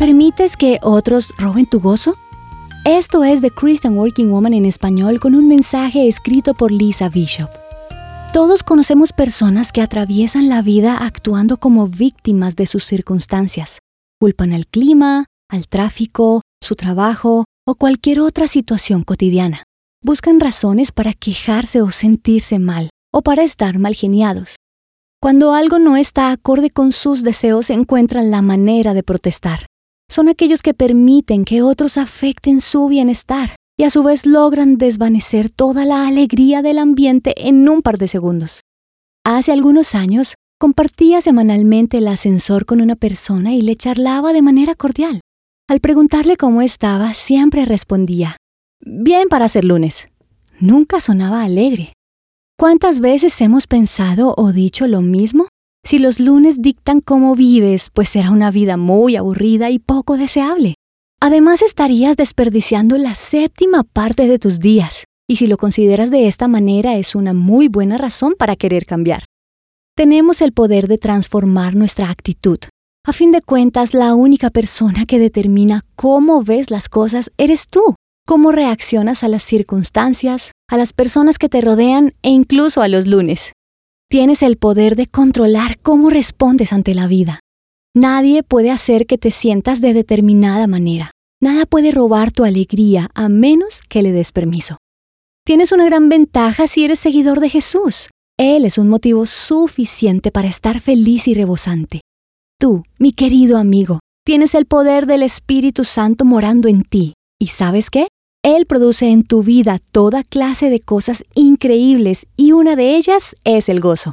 ¿Permites que otros roben tu gozo? Esto es The Christian Working Woman en español con un mensaje escrito por Lisa Bishop. Todos conocemos personas que atraviesan la vida actuando como víctimas de sus circunstancias. Culpan al clima, al tráfico, su trabajo o cualquier otra situación cotidiana. Buscan razones para quejarse o sentirse mal, o para estar mal geniados. Cuando algo no está acorde con sus deseos, encuentran la manera de protestar son aquellos que permiten que otros afecten su bienestar y a su vez logran desvanecer toda la alegría del ambiente en un par de segundos. Hace algunos años compartía semanalmente el ascensor con una persona y le charlaba de manera cordial. Al preguntarle cómo estaba, siempre respondía, Bien para ser lunes. Nunca sonaba alegre. ¿Cuántas veces hemos pensado o dicho lo mismo? Si los lunes dictan cómo vives, pues será una vida muy aburrida y poco deseable. Además estarías desperdiciando la séptima parte de tus días, y si lo consideras de esta manera es una muy buena razón para querer cambiar. Tenemos el poder de transformar nuestra actitud. A fin de cuentas, la única persona que determina cómo ves las cosas eres tú, cómo reaccionas a las circunstancias, a las personas que te rodean e incluso a los lunes. Tienes el poder de controlar cómo respondes ante la vida. Nadie puede hacer que te sientas de determinada manera. Nada puede robar tu alegría a menos que le des permiso. Tienes una gran ventaja si eres seguidor de Jesús. Él es un motivo suficiente para estar feliz y rebosante. Tú, mi querido amigo, tienes el poder del Espíritu Santo morando en ti. ¿Y sabes qué? Él produce en tu vida toda clase de cosas increíbles y una de ellas es el gozo.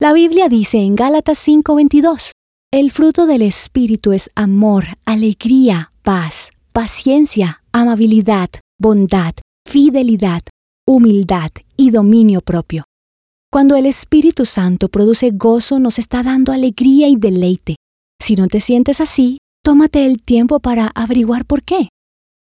La Biblia dice en Gálatas 5:22, el fruto del Espíritu es amor, alegría, paz, paciencia, amabilidad, bondad, fidelidad, humildad y dominio propio. Cuando el Espíritu Santo produce gozo nos está dando alegría y deleite. Si no te sientes así, tómate el tiempo para averiguar por qué.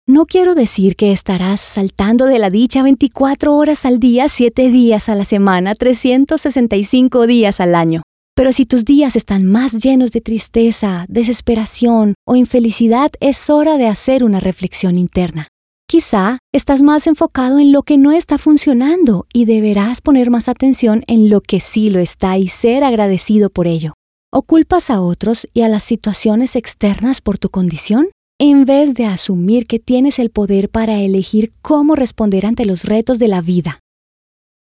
No quiero decir que estarás saltando de la dicha 24 horas al día, 7 días a la semana, 365 días al año. Pero si tus días están más llenos de tristeza, desesperación o infelicidad, es hora de hacer una reflexión interna. Quizá estás más enfocado en lo que no está funcionando y deberás poner más atención en lo que sí lo está y ser agradecido por ello. ¿O culpas a otros y a las situaciones externas por tu condición? En vez de asumir que tienes el poder para elegir cómo responder ante los retos de la vida.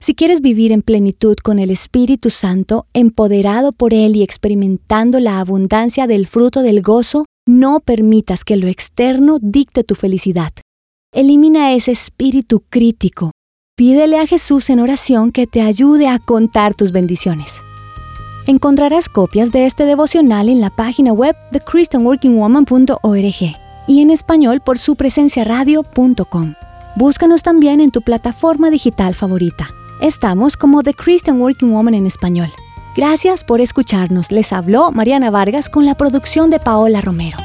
Si quieres vivir en plenitud con el Espíritu Santo, empoderado por Él y experimentando la abundancia del fruto del gozo, no permitas que lo externo dicte tu felicidad. Elimina ese espíritu crítico. Pídele a Jesús en oración que te ayude a contar tus bendiciones. Encontrarás copias de este devocional en la página web de christianworkingwoman.org y en español por su radio.com. Búscanos también en tu plataforma digital favorita. Estamos como The Christian Working Woman en español. Gracias por escucharnos. Les habló Mariana Vargas con la producción de Paola Romero.